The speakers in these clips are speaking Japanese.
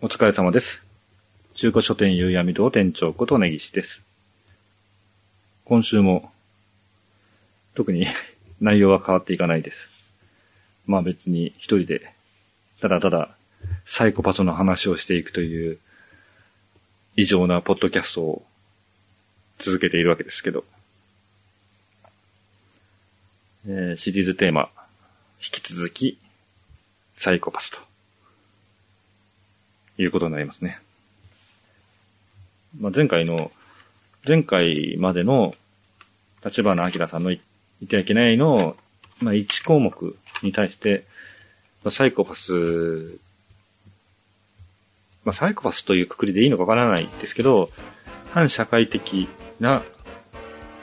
お疲れ様です。中古書店夕闇堂店長こと根岸です。今週も、特に 内容は変わっていかないです。まあ別に一人で、ただただサイコパスの話をしていくという異常なポッドキャストを続けているわけですけど、えーシリーズテーマ、引き続き、サイコパスと、いうことになりますね。まあ、前回の、前回までの、立花明さんの言ってはいけないの、まあ、1項目に対して、まあ、サイコパス、まあ、サイコパスというくくりでいいのかわからないですけど、反社会的な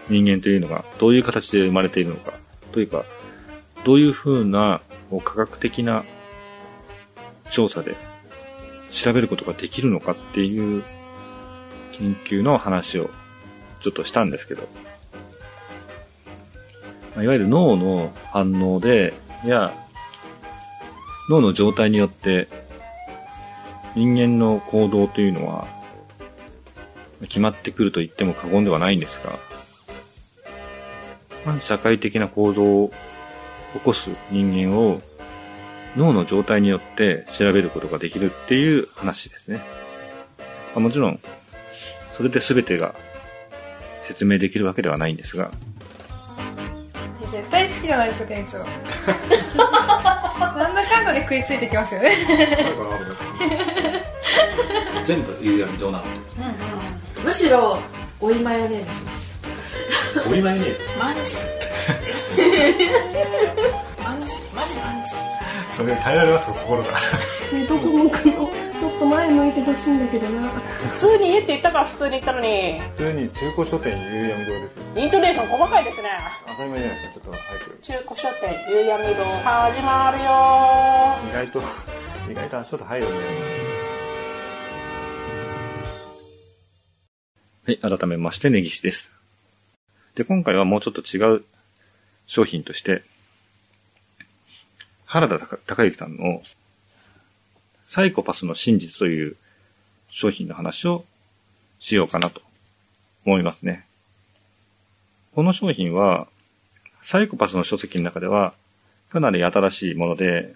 人間というのがどういう形で生まれているのか、というか、どういうふうなこう科学的な調査で調べることができるのかっていう研究の話をちょっとしたんですけど、まあいわゆる脳の反応で、や、脳の状態によって人間の行動というのは決まってくると言っても過言ではないんですが、反社会的な行動を起こす人間を脳の状態によって調べることができるっていう話ですね。まあもちろん、それで全てが説明できるわけではないんですが、絶対好きじゃないですか店長。なんだかんだで食いついてきますよね。全部夕闇堂なのむしろ追いマヨネーズします。お今にねマンジ。マンジマジマンジそれ耐えられますか心が？ちょっと前向いてほしいんだけどな普通に家って言ったから普通に言ったのに普通に中古書店夕闇堂です。イントネーション細かいですね当たり前じゃないですか、ちょっと早く。中古書店夕闇堂始まるよ意外と、意外と足音入るんだよはい、改めまして、根岸です。で、今回はもうちょっと違う商品として、原田孝之さんのサイコパスの真実という商品の話をしようかなと思いますね。この商品は、サイコパスの書籍の中では、かなり新しいもので、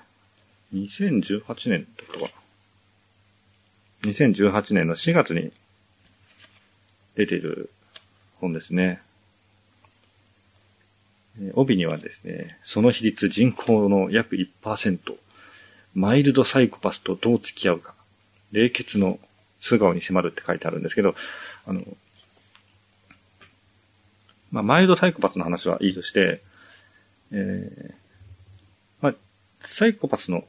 2018年だったかな。2018年の4月に出ている本ですね。帯にはですね、その比率人口の約1%、マイルドサイコパスとどう付き合うか、冷血の素顔に迫るって書いてあるんですけど、あの、まあ、マイルドサイコパスの話はいいとして、えーまあ、サイコパスの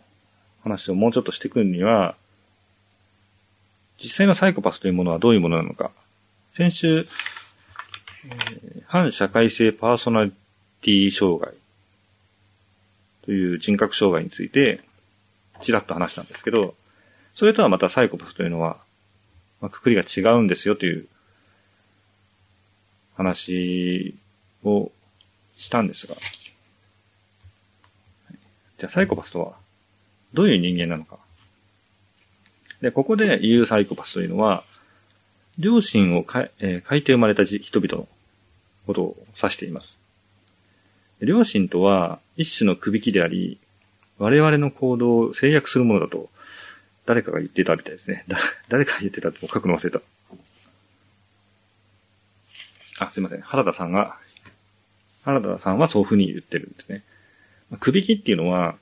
話をもうちょっとしていくには、実際のサイコパスというものはどういうものなのか。先週、えー反社会性パーソナリティ障害という人格障害について、ちらっと話したんですけど、それとはまたサイコパスというのは、まあ、くくりが違うんですよという話をしたんですが、じゃあサイコパスとはどういう人間なのか。で、ここで言うサイコパスというのは、両親をか、えー変えて生まれた人々のことを指しています。両親とは一種の区引きであり、我々の行動を制約するものだと、誰かが言ってたみたいですね。だ誰かが言ってたと書くの忘れた。あ、すいません。原田さんが、原田さんはそういうふうに言ってるんですね。区引きっていうのは、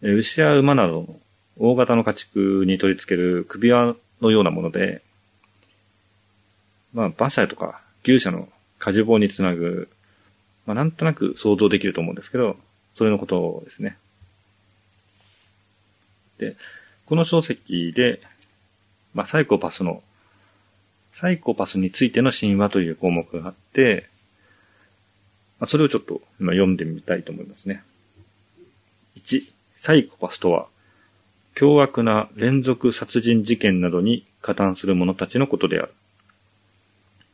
牛や馬などの大型の家畜に取り付ける首輪のようなもので、まあ、馬車とか牛舎の荷重棒につなぐ、まあ、なんとなく想像できると思うんですけど、それのことですね。で、この書籍で、まあ、サイコパスの、サイコパスについての神話という項目があって、まあ、それをちょっと今読んでみたいと思いますね。1、サイコパスとは、凶悪な連続殺人事件などに加担する者たちのことである。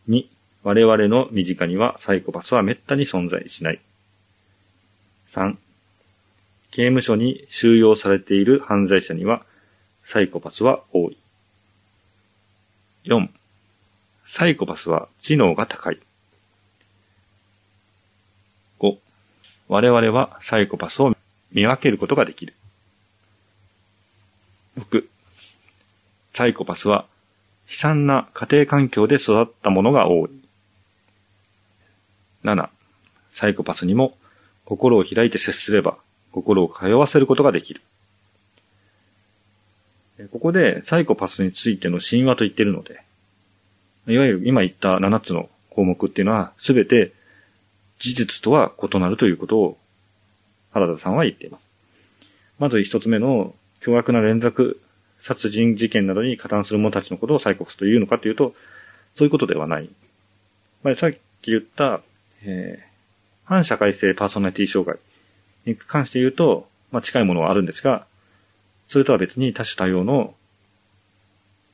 2、我々の身近にはサイコパスは滅多に存在しない。3、刑務所に収容されている犯罪者にはサイコパスは多い。4、サイコパスは知能が高い。5、我々はサイコパスを見分けることができる。6、サイコパスは悲惨な家庭環境で育ったものが多い。7、サイコパスにも心を開いて接すれば心を通わせることができる。ここでサイコパスについての神話と言っているので、いわゆる今言った7つの項目っていうのは全て事実とは異なるということを原田さんは言っています。まず一つ目の凶悪な連続殺人事件などに加担する者たちのことをサイコパスというのかというと、そういうことではない。まあ、さっき言った、えー、反社会性パーソナリティ障害に関して言うと、まあ、近いものはあるんですが、それとは別に多種多様の、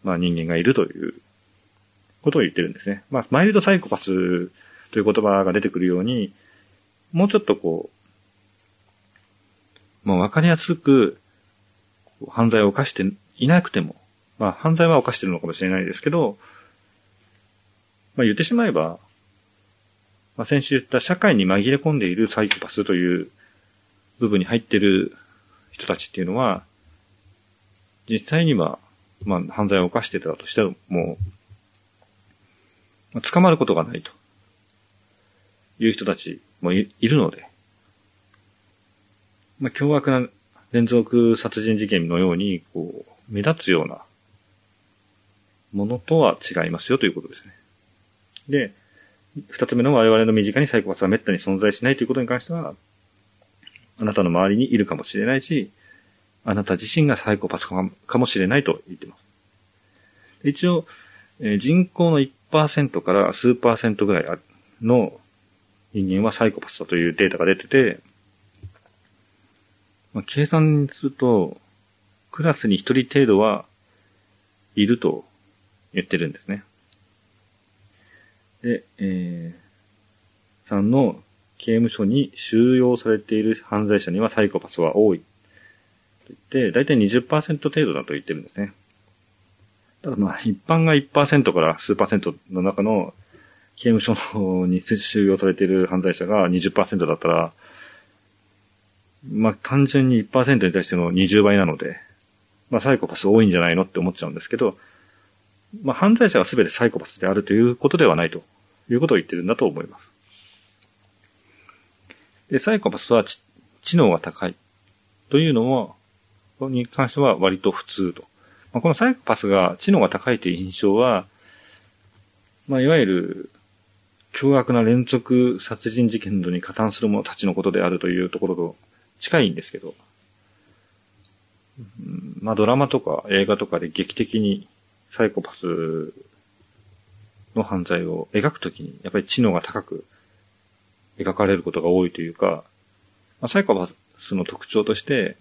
まあ、人間がいるということを言ってるんですね。まあ、マイルドサイコパスという言葉が出てくるように、もうちょっとこう、まあ、わかりやすく、犯罪を犯していなくても、まあ、犯罪は犯してるのかもしれないですけど、まあ、言ってしまえば、まあ、先週言った社会に紛れ込んでいるサイコパスという部分に入っている人たちっていうのは、実際には、まあ、犯罪を犯してたとしても、まあ、捕まることがないという人たちもいるので、まあ、凶悪な連続殺人事件のように、こう、目立つようなものとは違いますよということですね。で、二つ目の我々の身近にサイコパスは滅多に存在しないということに関しては、あなたの周りにいるかもしれないし、あなた自身がサイコパスかもしれないと言ってます。一応、えー、人口の1%から数パーセントぐらいの人間はサイコパスだというデータが出てて、まあ、計算すると、クラスに1人程度はいると言ってるんですね。で、えー、3の刑務所に収容されている犯罪者にはサイコパスは多い。と言って、だいたい20%程度だと言ってるんですね。ただまあ、一般が1%から数パーセントの中の刑務所に収容されている犯罪者が20%だったら、まあ単純に1%に対しての20倍なので、まあサイコパス多いんじゃないのって思っちゃうんですけど、まあ犯罪者が全てサイコパスであるということではないということを言ってるんだと思います。で、サイコパスは知能が高いというのも、に関しては割と普通と。まあ、このサイコパスが知能が高いという印象は、まあ、いわゆる、凶悪な連続殺人事件などに加担する者たちのことであるというところと近いんですけど、まあドラマとか映画とかで劇的にサイコパスの犯罪を描くときに、やっぱり知能が高く描かれることが多いというか、まあ、サイコパスの特徴として、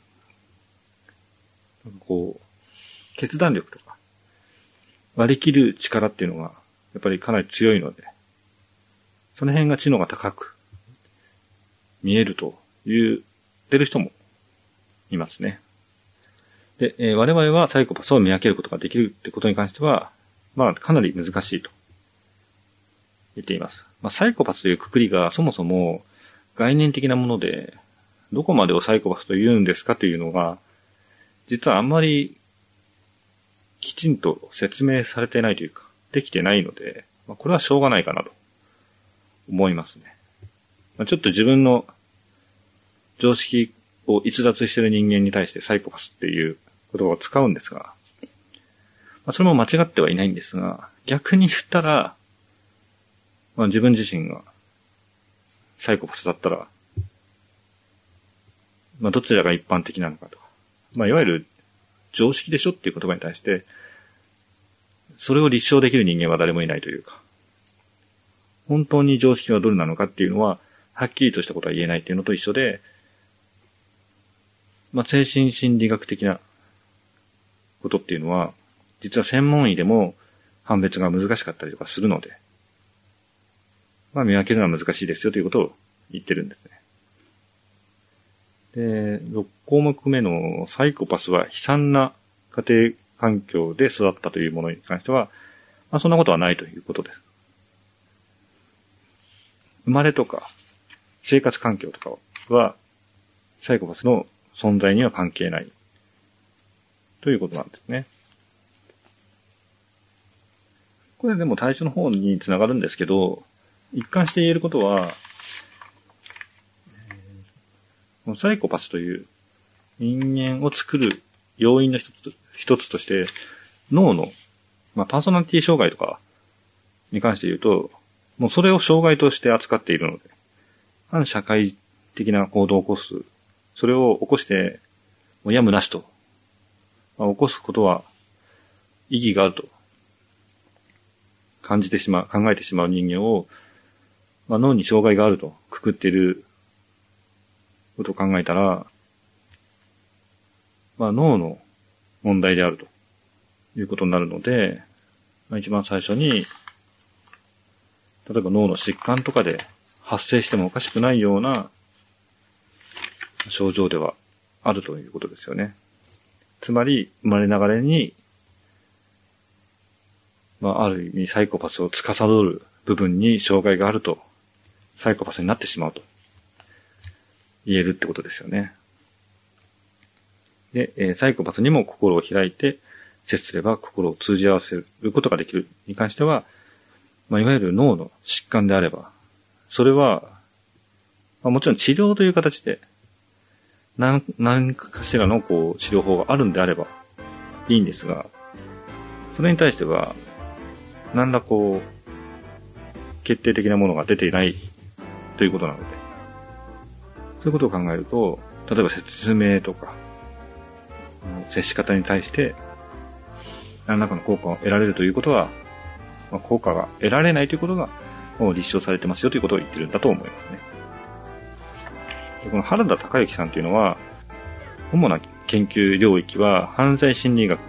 こう、決断力とか、割り切る力っていうのが、やっぱりかなり強いので、その辺が知能が高く見えると言ってる人もいますね。で、えー、我々はサイコパスを見分けることができるってことに関しては、まあ、かなり難しいと言っています。まあ、サイコパスというくくりがそもそも概念的なもので、どこまでをサイコパスと言うんですかというのが、実はあんまりきちんと説明されてないというか、できてないので、まあ、これはしょうがないかなと思いますね。まあ、ちょっと自分の常識を逸脱している人間に対してサイコパスっていう言葉を使うんですが、まあ、それも間違ってはいないんですが、逆に言ったら、まあ、自分自身がサイコパスだったら、まあ、どちらが一般的なのかとか、まあ、いわゆる常識でしょっていう言葉に対して、それを立証できる人間は誰もいないというか、本当に常識はどれなのかっていうのは、はっきりとしたことは言えないっていうのと一緒で、まあ、精神心理学的なことっていうのは、実は専門医でも判別が難しかったりとかするので、まあ見分けるのは難しいですよということを言ってるんですね。で、6項目目のサイコパスは悲惨な家庭環境で育ったというものに関しては、まあそんなことはないということです。生まれとか、生活環境とかは、サイコパスの存在には関係ない。ということなんですね。これでも最初の方につながるんですけど、一貫して言えることは、サイコパスという人間を作る要因の一つ、一つとして、脳の、まあ、パーソナリティ障害とかに関して言うと、もうそれを障害として扱っているので、反社会的な行動を起こす、それを起こして、もうやむなしと、まあ、起こすことは意義があると感じてしまう、考えてしまう人間を、まあ、脳に障害があるとくくっていることを考えたら、まあ、脳の問題であるということになるので、まあ、一番最初に、例えば脳の疾患とかで発生してもおかしくないような症状ではあるということですよね。つまり、生まれながらに、まあ、ある意味サイコパスを司る部分に障害があると、サイコパスになってしまうと言えるってことですよね。で、えーサイコパスにも心を開いて接すれば心を通じ合わせることができるに関しては、まあ、いわゆる脳の疾患であれば、それは、まあ、もちろん治療という形で、何、何かしらのこう治療法があるんであればいいんですが、それに対しては、何らこう、決定的なものが出ていないということなので、そういうことを考えると、例えば説明とか、接し方に対して、何らかの効果を得られるということは、まあ、効果が得られないということが、もう立証されてますよということを言ってるんだと思いますね。この原田孝之さんというのは、主な研究領域は犯罪心理学、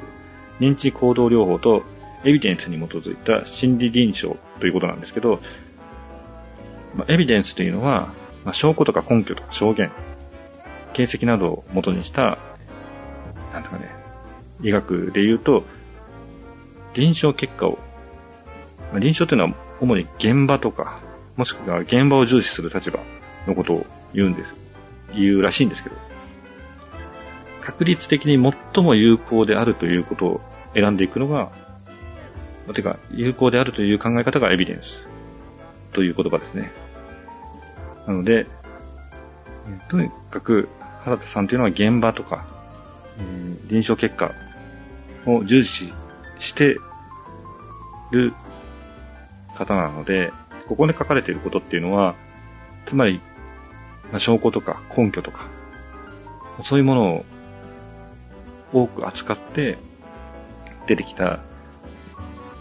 認知行動療法とエビデンスに基づいた心理臨床ということなんですけど、まあ、エビデンスというのは、まあ、証拠とか根拠とか証言、形跡などを元にした、なんとかね、医学で言うと、臨床結果を、まあ、臨床というのは主に現場とか、もしくは現場を重視する立場のことを言うんです。言うらしいんですけど、確率的に最も有効であるということを選んでいくのが、まあてか、有効であるという考え方がエビデンスという言葉ですね。なので、えとにかく原田さんというのは現場とか、うん臨床結果を重視してる方なので、ここで書かれていることっていうのは、つまり、まあ、証拠とか根拠とか、そういうものを多く扱って出てきた、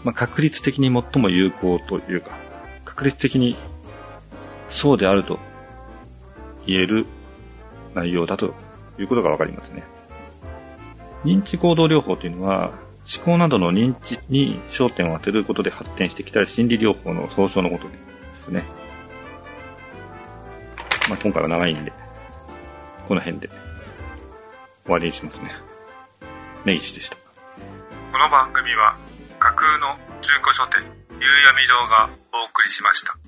まあ、確率的に最も有効というか、確率的にそうであると言える内容だということがわかりますね。認知行動療法というのは、思考などの認知に焦点を当てることで発展してきた心理療法の総称のことですね。まあ、今回は長いんで、この辺で終わりにしますね。根岸でした。この番組は架空の中古書店、夕闇堂がお送りしました。